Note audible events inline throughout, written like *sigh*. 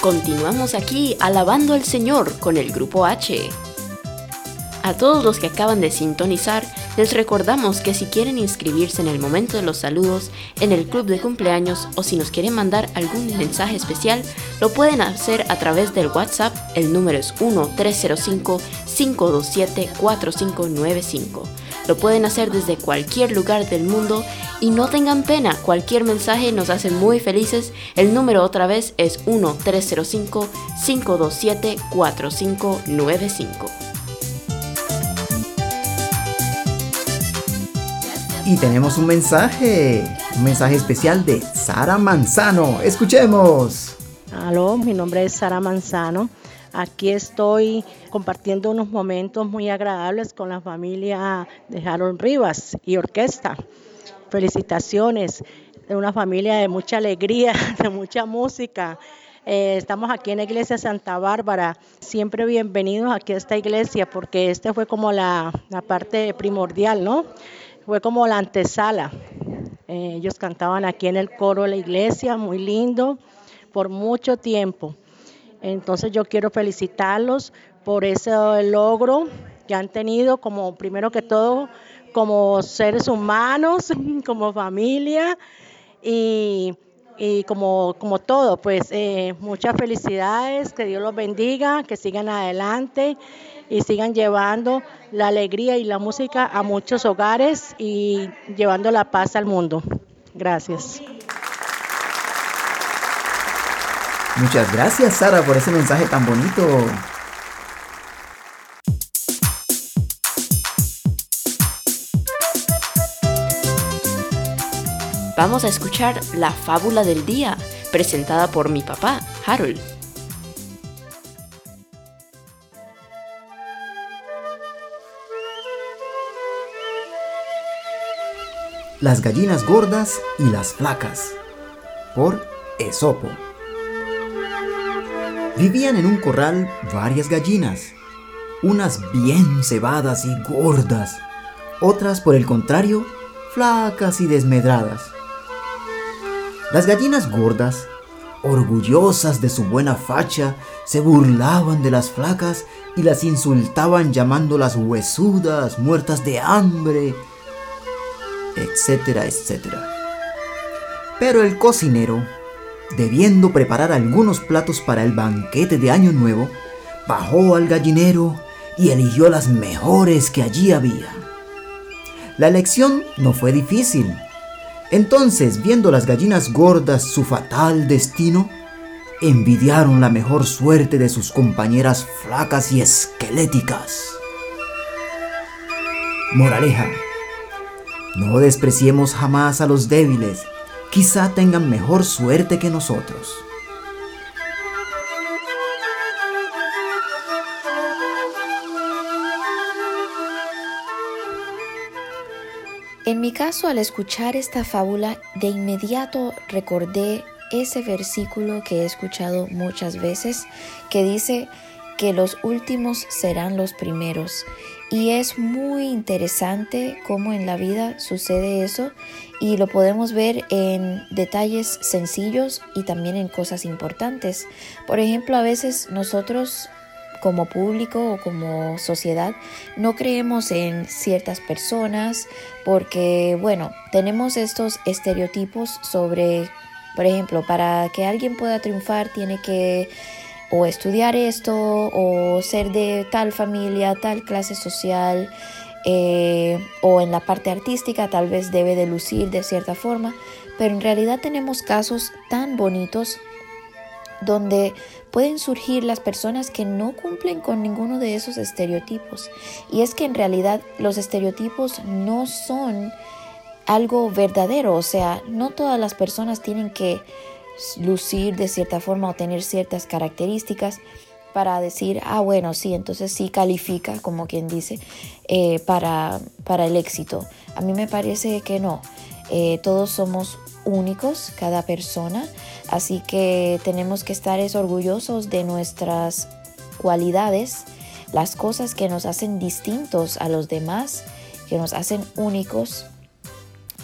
Continuamos aquí alabando al Señor con el grupo H. A todos los que acaban de sintonizar, les recordamos que si quieren inscribirse en el momento de los saludos, en el club de cumpleaños o si nos quieren mandar algún mensaje especial, lo pueden hacer a través del WhatsApp. El número es 1-305-527-4595. Lo pueden hacer desde cualquier lugar del mundo y no tengan pena, cualquier mensaje nos hace muy felices. El número otra vez es 1-305-527-4595. Y tenemos un mensaje, un mensaje especial de Sara Manzano. Escuchemos. Aló, mi nombre es Sara Manzano. Aquí estoy compartiendo unos momentos muy agradables con la familia de Harold Rivas y orquesta. Felicitaciones una familia de mucha alegría, *laughs* de mucha música. Eh, estamos aquí en la iglesia Santa Bárbara. Siempre bienvenidos aquí a esta iglesia porque esta fue como la, la parte primordial, ¿no? fue como la antesala. Eh, ellos cantaban aquí en el coro de la iglesia, muy lindo, por mucho tiempo. Entonces yo quiero felicitarlos por ese logro que han tenido como primero que todo como seres humanos, *laughs* como familia y, como, como todo, pues eh, muchas felicidades, que Dios los bendiga, que sigan adelante y sigan llevando la alegría y la música a muchos hogares y llevando la paz al mundo. Gracias. Muchas gracias Sara por ese mensaje tan bonito. Vamos a escuchar la fábula del día, presentada por mi papá, Harold. Las gallinas gordas y las flacas por Esopo. Vivían en un corral varias gallinas, unas bien cebadas y gordas, otras por el contrario, flacas y desmedradas. Las gallinas gordas, orgullosas de su buena facha, se burlaban de las flacas y las insultaban llamándolas huesudas, muertas de hambre, etcétera, etcétera. Pero el cocinero, debiendo preparar algunos platos para el banquete de Año Nuevo, bajó al gallinero y eligió las mejores que allí había. La elección no fue difícil. Entonces, viendo las gallinas gordas su fatal destino, envidiaron la mejor suerte de sus compañeras flacas y esqueléticas. Moraleja. No despreciemos jamás a los débiles, quizá tengan mejor suerte que nosotros. En mi caso, al escuchar esta fábula, de inmediato recordé ese versículo que he escuchado muchas veces, que dice que los últimos serán los primeros. Y es muy interesante cómo en la vida sucede eso y lo podemos ver en detalles sencillos y también en cosas importantes. Por ejemplo, a veces nosotros como público o como sociedad no creemos en ciertas personas porque, bueno, tenemos estos estereotipos sobre, por ejemplo, para que alguien pueda triunfar tiene que o estudiar esto o ser de tal familia, tal clase social eh, o en la parte artística tal vez debe de lucir de cierta forma, pero en realidad tenemos casos tan bonitos donde pueden surgir las personas que no cumplen con ninguno de esos estereotipos. Y es que en realidad los estereotipos no son algo verdadero, o sea, no todas las personas tienen que lucir de cierta forma o tener ciertas características para decir, ah, bueno, sí, entonces sí califica, como quien dice, eh, para, para, el éxito. A mí me parece que no. Eh, todos somos únicos, cada persona, así que tenemos que estar orgullosos de nuestras cualidades, las cosas que nos hacen distintos a los demás, que nos hacen únicos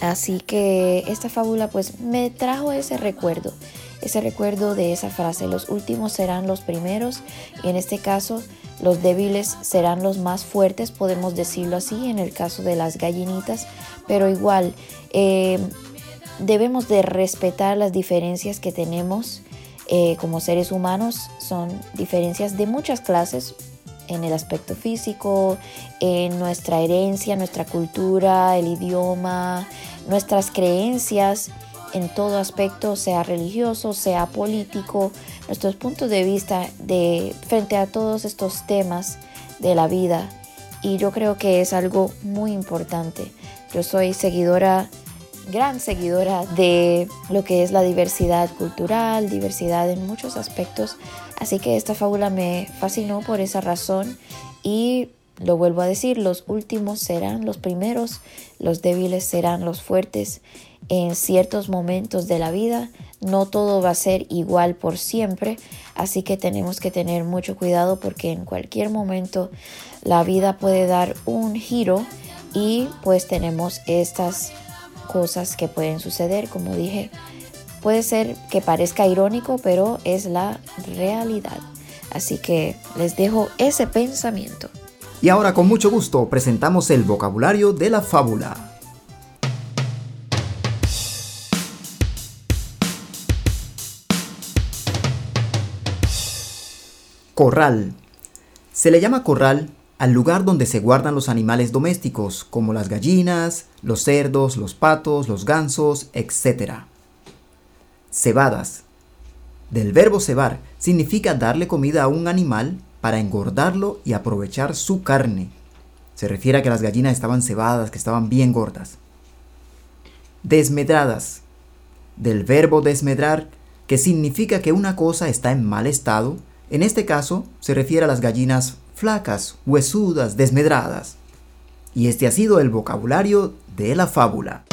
Así que esta fábula pues me trajo ese recuerdo, ese recuerdo de esa frase, los últimos serán los primeros y en este caso los débiles serán los más fuertes, podemos decirlo así en el caso de las gallinitas, pero igual eh, debemos de respetar las diferencias que tenemos eh, como seres humanos, son diferencias de muchas clases, en el aspecto físico, en nuestra herencia, nuestra cultura, el idioma, nuestras creencias en todo aspecto, sea religioso, sea político, nuestros puntos de vista de frente a todos estos temas de la vida. Y yo creo que es algo muy importante. Yo soy seguidora gran seguidora de lo que es la diversidad cultural, diversidad en muchos aspectos, así que esta fábula me fascinó por esa razón y lo vuelvo a decir, los últimos serán los primeros, los débiles serán los fuertes en ciertos momentos de la vida, no todo va a ser igual por siempre, así que tenemos que tener mucho cuidado porque en cualquier momento la vida puede dar un giro y pues tenemos estas cosas que pueden suceder, como dije. Puede ser que parezca irónico, pero es la realidad. Así que les dejo ese pensamiento. Y ahora con mucho gusto presentamos el vocabulario de la fábula. Corral. Se le llama corral al lugar donde se guardan los animales domésticos, como las gallinas, los cerdos, los patos, los gansos, etc. Cebadas. Del verbo cebar significa darle comida a un animal para engordarlo y aprovechar su carne. Se refiere a que las gallinas estaban cebadas, que estaban bien gordas. Desmedradas. Del verbo desmedrar, que significa que una cosa está en mal estado, en este caso se refiere a las gallinas flacas, huesudas, desmedradas. Y este ha sido el vocabulario de la fábula.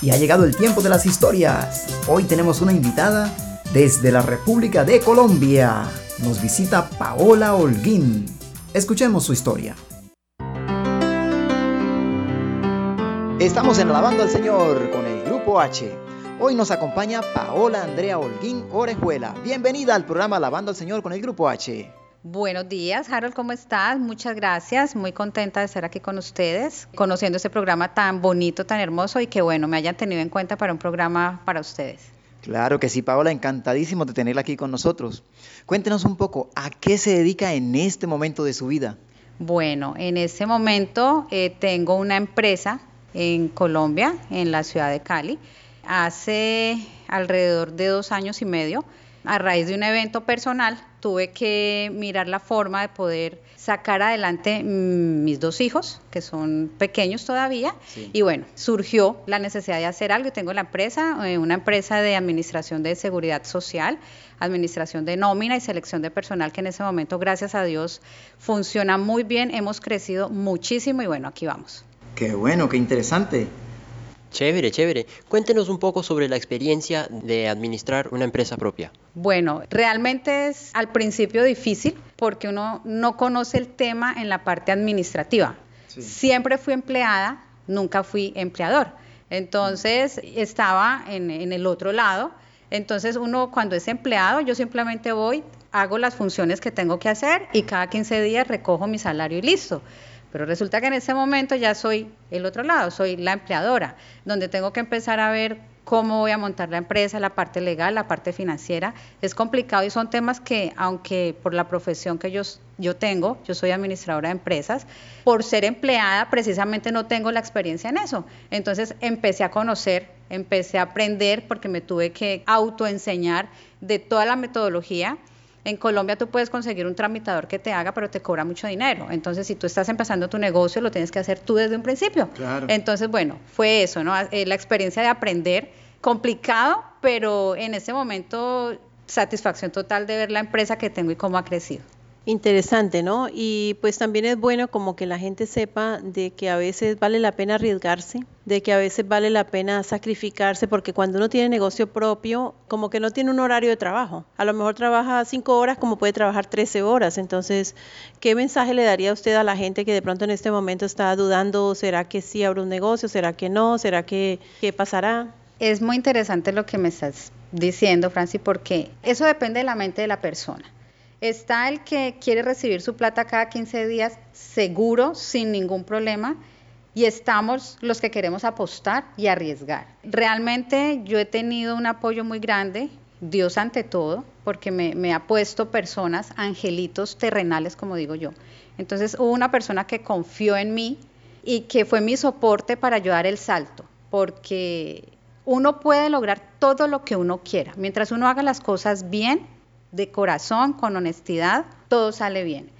Y ha llegado el tiempo de las historias. Hoy tenemos una invitada desde la República de Colombia. Nos visita Paola Holguín. Escuchemos su historia. Estamos en Alabando al Señor con el Grupo H. Hoy nos acompaña Paola Andrea Holguín Orejuela. Bienvenida al programa Alabando al Señor con el Grupo H. Buenos días, Harold, ¿cómo estás? Muchas gracias, muy contenta de estar aquí con ustedes, conociendo este programa tan bonito, tan hermoso y que bueno, me hayan tenido en cuenta para un programa para ustedes. Claro que sí, Paola, encantadísimo de tenerla aquí con nosotros. Cuéntenos un poco, ¿a qué se dedica en este momento de su vida? Bueno, en este momento eh, tengo una empresa en Colombia, en la ciudad de Cali, hace alrededor de dos años y medio. A raíz de un evento personal, tuve que mirar la forma de poder sacar adelante mis dos hijos, que son pequeños todavía, y bueno, surgió la necesidad de hacer algo. Tengo la empresa, eh, una empresa de administración de seguridad social, administración de nómina y selección de personal, que en ese momento, gracias a Dios, funciona muy bien. Hemos crecido muchísimo y bueno, aquí vamos. Qué bueno, qué interesante. Chévere, chévere. Cuéntenos un poco sobre la experiencia de administrar una empresa propia. Bueno, realmente es al principio difícil porque uno no conoce el tema en la parte administrativa. Siempre fui empleada, nunca fui empleador. Entonces estaba en, en el otro lado. Entonces uno cuando es empleado, yo simplemente voy, hago las funciones que tengo que hacer y cada 15 días recojo mi salario y listo. Pero resulta que en ese momento ya soy el otro lado, soy la empleadora, donde tengo que empezar a ver cómo voy a montar la empresa, la parte legal, la parte financiera. Es complicado y son temas que, aunque por la profesión que yo, tengo, yo soy administradora de empresas, por ser empleada precisamente no tengo la experiencia en eso. Entonces empecé a conocer, empecé a aprender porque me tuve que autoenseñar de toda la metodología en Colombia tú puedes conseguir un tramitador que te haga, pero te cobra mucho dinero. Entonces, si tú estás empezando tu negocio, lo tienes que hacer tú desde un principio. Entonces, bueno, fue eso, ¿no? Eh, la experiencia de aprender, complicado, pero en ese momento satisfacción total de ver la empresa que tengo y cómo ha crecido. Interesante, ¿no? Y pues también es bueno como que la gente sepa de que a veces vale la pena arriesgarse, de que a veces vale la pena sacrificarse, porque cuando uno tiene negocio propio, como que no tiene un horario de trabajo. A lo mejor trabaja cinco horas como puede trabajar 13 horas. Entonces, ¿qué mensaje le daría usted a la gente que de pronto en este momento está dudando, será que sí habrá un negocio, será que no, será que qué pasará? Es muy interesante lo que me estás diciendo, Franci, porque eso depende de la mente de la persona. Está el que quiere recibir su plata cada 15 días seguro, sin ningún problema, y estamos los que queremos apostar y arriesgar. Realmente yo he tenido un apoyo muy grande, Dios ante todo, porque me, ha puesto personas, angelitos terrenales, como digo yo. Entonces hubo una persona que confió en mí y que fue mi soporte para ayudar el salto, porque uno puede lograr todo lo que uno quiera. Mientras uno haga las cosas bien, de corazón, con honestidad, todo sale bien.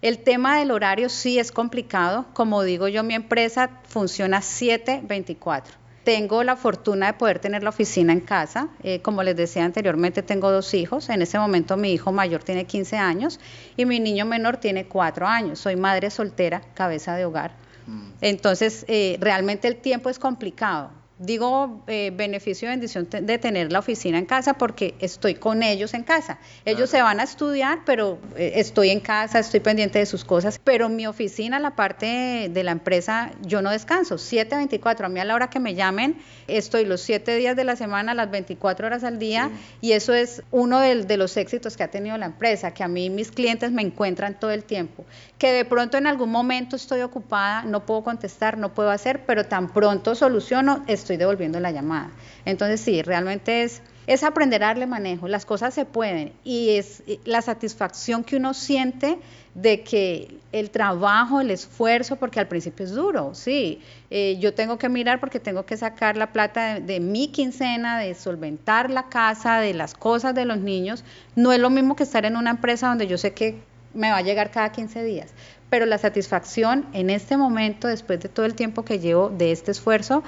El tema del horario sí es complicado. Como digo yo, mi empresa funciona 7-24. Tengo la fortuna de poder tener la oficina en casa. Eh, como les decía anteriormente, tengo dos hijos. En ese momento mi hijo mayor tiene 15 años y mi niño menor tiene 4 años. Soy madre soltera, cabeza de hogar. Mm. Entonces, eh, realmente el tiempo es complicado. Digo eh, beneficio y bendición de tener la oficina en casa porque estoy con ellos en casa. Ellos se van a estudiar, pero eh, estoy en casa, estoy pendiente de sus cosas. Pero mi oficina, la parte de la empresa, yo no descanso. 7.24, a mí a la hora que me llamen, estoy los 7 días de la semana, las 24 horas al día. Y eso es uno de, de los éxitos que ha tenido la empresa, que a mí mis clientes me encuentran todo el tiempo. Que de pronto en algún momento estoy ocupada, no puedo contestar, no puedo hacer, pero tan pronto soluciono, estoy devolviendo la llamada. Entonces sí, realmente es, es aprender a darle manejo, las cosas se pueden y es la satisfacción que uno siente de que el trabajo, el esfuerzo, porque al principio es duro, sí, eh, yo tengo que mirar porque tengo que sacar la plata de, de, mi quincena, de solventar la casa, de las cosas de los niños, no es lo mismo que estar en una empresa donde yo sé que me va a llegar cada 15 días, pero la satisfacción en este momento, después de todo el tiempo que llevo de este esfuerzo,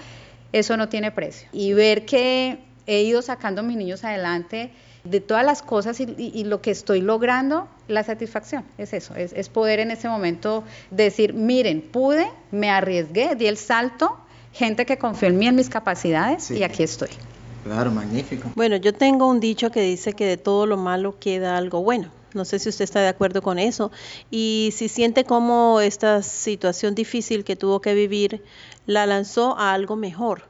eso no tiene precio. Y ver que he ido sacando a mis niños adelante de todas las cosas y, lo que estoy logrando, la satisfacción es eso, es, poder en ese momento decir, miren, pude, me arriesgué, di el salto, gente que confió en mí, en mis capacidades y aquí estoy. Claro, magnífico. Bueno, yo tengo un dicho que dice que de todo lo malo queda algo bueno. No sé si usted está de acuerdo con eso. Y si siente como esta situación difícil que tuvo que vivir la lanzó a algo mejor.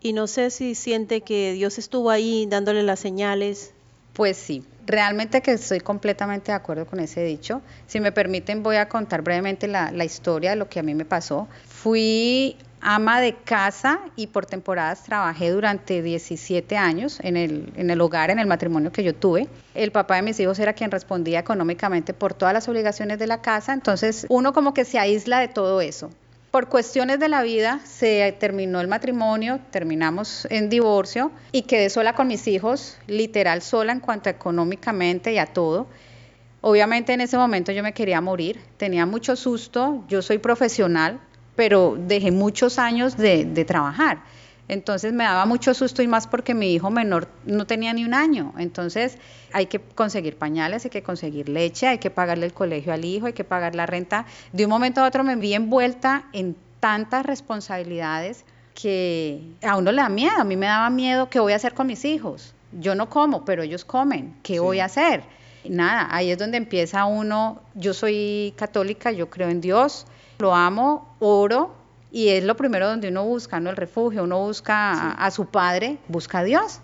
Y no sé si siente que Dios estuvo ahí dándole las señales. Pues sí, realmente que estoy completamente de acuerdo con ese dicho. Si me permiten, voy a contar brevemente la, la historia de lo que a mí me pasó. Fui ama de casa y por temporadas trabajé durante 17 años en el, en el hogar, en el matrimonio que yo tuve. El papá de mis hijos era quien respondía económicamente por todas las obligaciones de la casa, entonces uno como que se aísla de todo eso. Por cuestiones de la vida se terminó el matrimonio, terminamos en divorcio y quedé sola con mis hijos, literal sola en cuanto a económicamente y a todo. Obviamente en ese momento yo me quería morir, tenía mucho susto, yo soy profesional, pero dejé muchos años de, trabajar. Entonces me daba mucho susto y más porque mi hijo menor no tenía ni un año. Entonces hay que conseguir pañales, hay que conseguir leche, hay que pagarle el colegio al hijo, hay que pagar la renta. De un momento a otro me vi envuelta en tantas responsabilidades que a uno le da miedo. A mí me daba miedo qué voy a hacer con mis hijos. Yo no como, pero ellos comen. ¿Qué voy a hacer? Nada, ahí es donde empieza uno. Yo soy católica, yo creo en Dios lo amo, oro, y es lo primero donde uno busca, ¿no? El refugio, uno busca a, su padre, busca a Dios.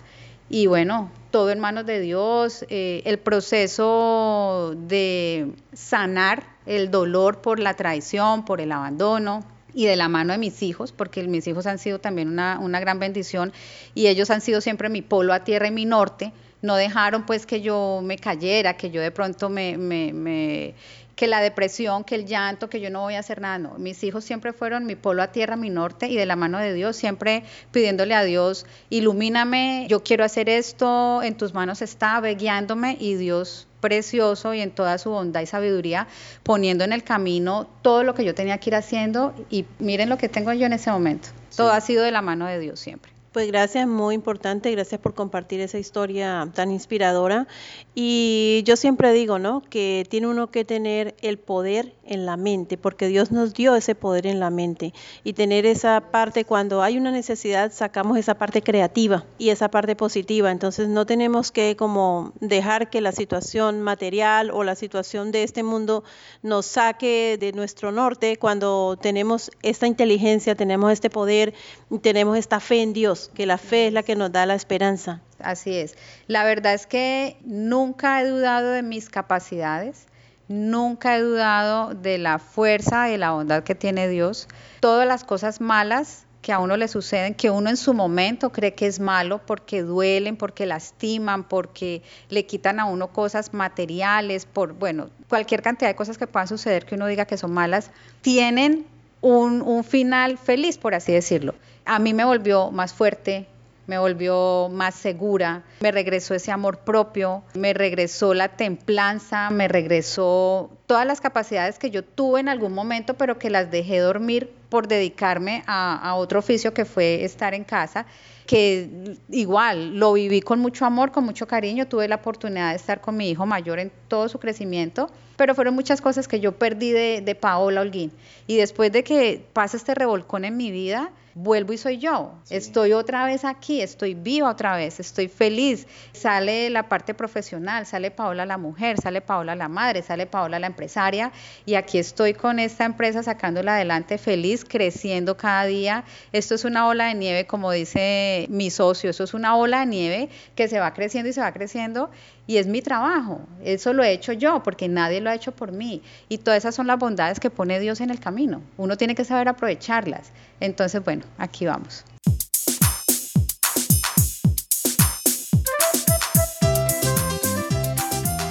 Y bueno, todo en manos de Dios, eh, el proceso de sanar el dolor por la traición, por el abandono, y de la mano de mis hijos, porque mis hijos han sido también una, una, gran bendición y ellos han sido siempre mi polo a tierra y mi norte. No dejaron pues que yo me cayera, que yo de pronto me, me, me que la depresión, que el llanto, que yo no voy a hacer nada. No, mis hijos siempre fueron mi polo a tierra, mi norte y de la mano de Dios, siempre pidiéndole a Dios, ilumíname, yo quiero hacer esto, en tus manos está, ve guiándome y Dios precioso y en toda su bondad y sabiduría poniendo en el camino todo lo que yo tenía que ir haciendo y miren lo que tengo yo en ese momento. Todo ha sido de la mano de Dios siempre. Pues gracias, muy importante, gracias por compartir esa historia tan inspiradora. Y yo siempre digo, ¿no? Que tiene uno que tener el poder en la mente, porque Dios nos dio ese poder en la mente. Y tener esa parte, cuando hay una necesidad, sacamos esa parte creativa y esa parte positiva. Entonces no tenemos que como dejar que la situación material o la situación de este mundo nos saque de nuestro norte cuando tenemos esta inteligencia, tenemos este poder, tenemos esta fe en Dios que la fe es la que nos da la esperanza. Así es. La verdad es que nunca he dudado de mis capacidades, nunca he dudado de la fuerza y la bondad que tiene Dios. Todas las cosas malas que a uno le suceden, que uno en su momento cree que es malo porque duelen, porque lastiman, porque le quitan a uno cosas materiales, por, bueno, cualquier cantidad de cosas que puedan suceder que uno diga que son malas, tienen un final feliz, por así decirlo a mí me volvió más fuerte, me volvió más segura, me regresó ese amor propio, me regresó la templanza, me regresó todas las capacidades que yo tuve en algún momento, pero que las dejé dormir por dedicarme a, otro oficio que fue estar en casa que igual lo viví con mucho amor, con mucho cariño, tuve la oportunidad de estar con mi hijo mayor en todo su crecimiento, pero fueron muchas cosas que yo perdí de, de Paola Holguín. Y después de que pasa este revolcón en mi vida, vuelvo y soy yo. Estoy otra vez aquí, estoy viva otra vez, estoy feliz. Sale la parte profesional, sale Paola la mujer, sale Paola la madre, sale Paola la empresaria y aquí estoy con esta empresa sacándola adelante feliz, creciendo cada día. Esto es una ola de nieve, como dice mi socio, eso es una ola de nieve que se va creciendo y se va creciendo y es mi trabajo. Eso lo he hecho yo porque nadie lo ha hecho por mí. Y todas esas son las bondades que pone Dios en el camino. Uno tiene que saber aprovecharlas. Entonces, bueno, aquí vamos.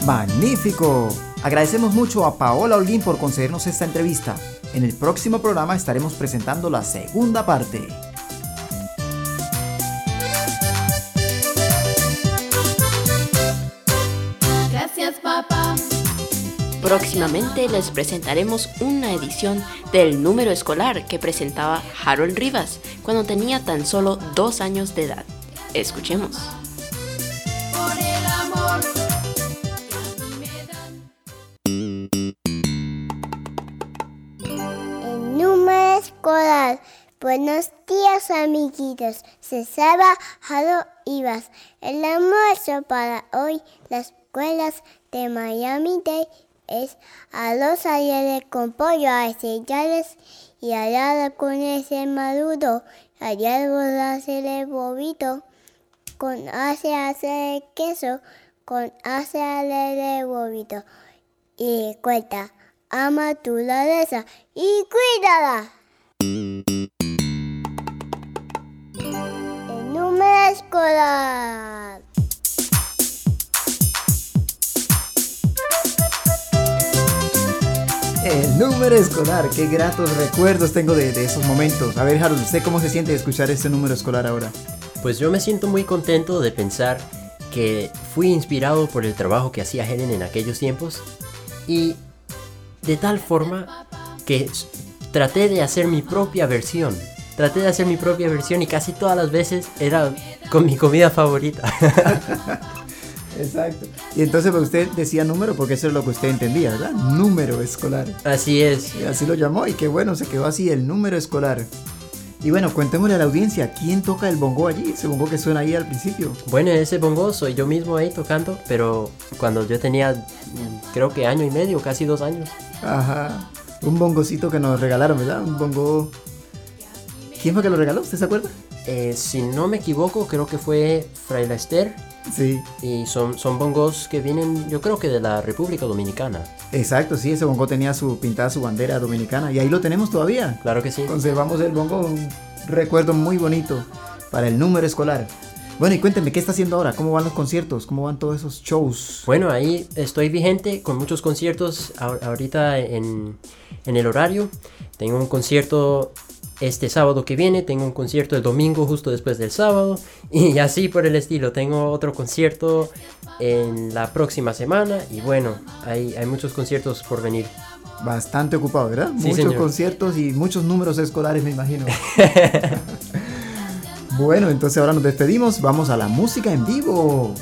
Magnífico. Agradecemos mucho a Paola Holguín por concedernos esta entrevista. En el próximo programa estaremos presentando la segunda parte. Próximamente les presentaremos una edición del número escolar que presentaba Harold Rivas cuando tenía tan solo dos años de edad. Escuchemos. El número escolar. Buenos días amiguitos, se sabe Harold Rivas. El almuerzo para hoy, las escuelas de Miami Es los ayeres con pollo a sellales y allá con ese maduro, allá hacer el bobito, con hace hacer queso, con hace el bobito. Y cuenta, ama tu ladeza y cuídala. Número escolar, qué gratos recuerdos tengo de, esos momentos. A ver, Harold, ¿usted cómo se siente de escuchar este número escolar ahora? Pues yo me siento muy contento de pensar que fui inspirado por el trabajo que hacía Helen en aquellos tiempos y de tal forma que traté de hacer mi propia versión. Traté de hacer mi propia versión y casi todas las veces era con mi comida favorita. *laughs* Exacto. Y entonces pues, usted decía número porque eso es lo que usted entendía, ¿verdad? Número escolar. Así es. Y así lo llamó y qué bueno, se quedó así el número escolar. Y bueno, cuéntemosle a la audiencia, ¿quién toca el bongo allí? Ese bongo que suena ahí al principio. Bueno, ese bongo soy yo mismo ahí tocando, pero cuando yo tenía mm, creo que año y medio, casi dos años. Ajá. Un bongocito que nos regalaron, ¿verdad? Un bongo... ¿Quién fue que lo regaló? ¿Usted se acuerda? Eh, si no me equivoco, creo que fue Fray Lester Sí. Y son, son bongos que vienen, yo creo que de la República Dominicana. Exacto, sí, ese bongo tenía su pintada su bandera dominicana y ahí lo tenemos todavía. Claro que sí. Conservamos el bongo, un recuerdo muy bonito para el número escolar. Bueno, y cuéntenme, ¿qué está haciendo ahora? ¿Cómo van los conciertos? ¿Cómo van todos esos shows? Bueno, ahí estoy vigente con muchos conciertos ahorita en, en el horario. Tengo un concierto este sábado que viene tengo un concierto el domingo justo después del sábado y *laughs* así por el estilo. Tengo otro concierto en la próxima semana y bueno, hay, hay muchos conciertos por venir. Bastante ocupado, ¿verdad? muchos conciertos y muchos números escolares, me imagino. *laughs* *laughs* Bueno, entonces ahora nos despedimos, vamos a la música en vivo.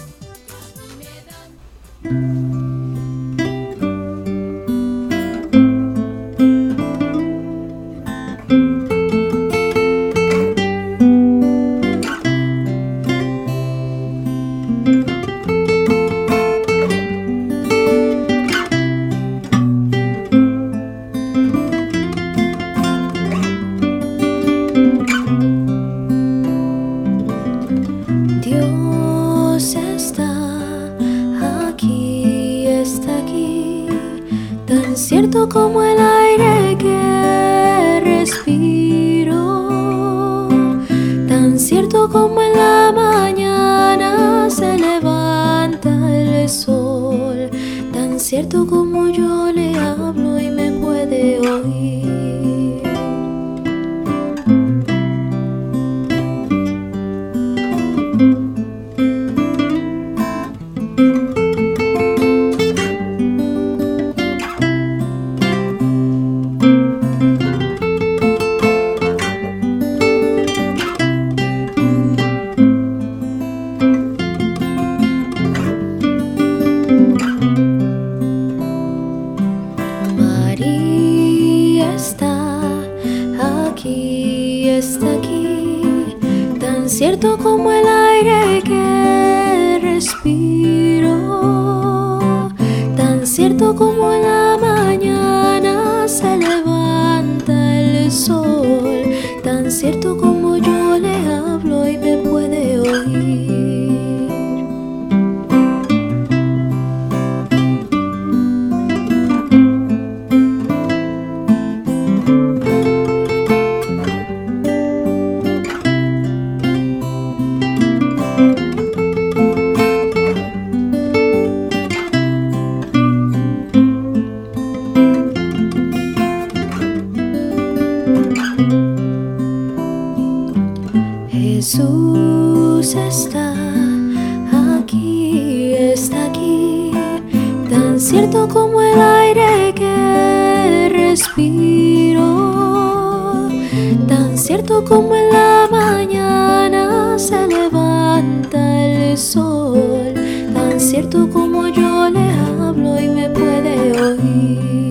como en la mañana se levanta el sol, tan cierto como yo le hablo y me puede oír.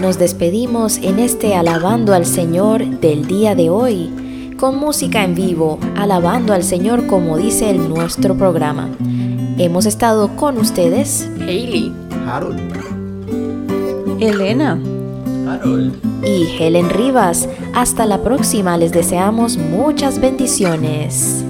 Nos despedimos en este Alabando al Señor del día de hoy, con música en vivo, alabando al Señor como dice el nuestro programa. Hemos estado con ustedes, Hailey. Harold. Elena. Harold. y Helen Rivas. Hasta la próxima, les deseamos muchas bendiciones.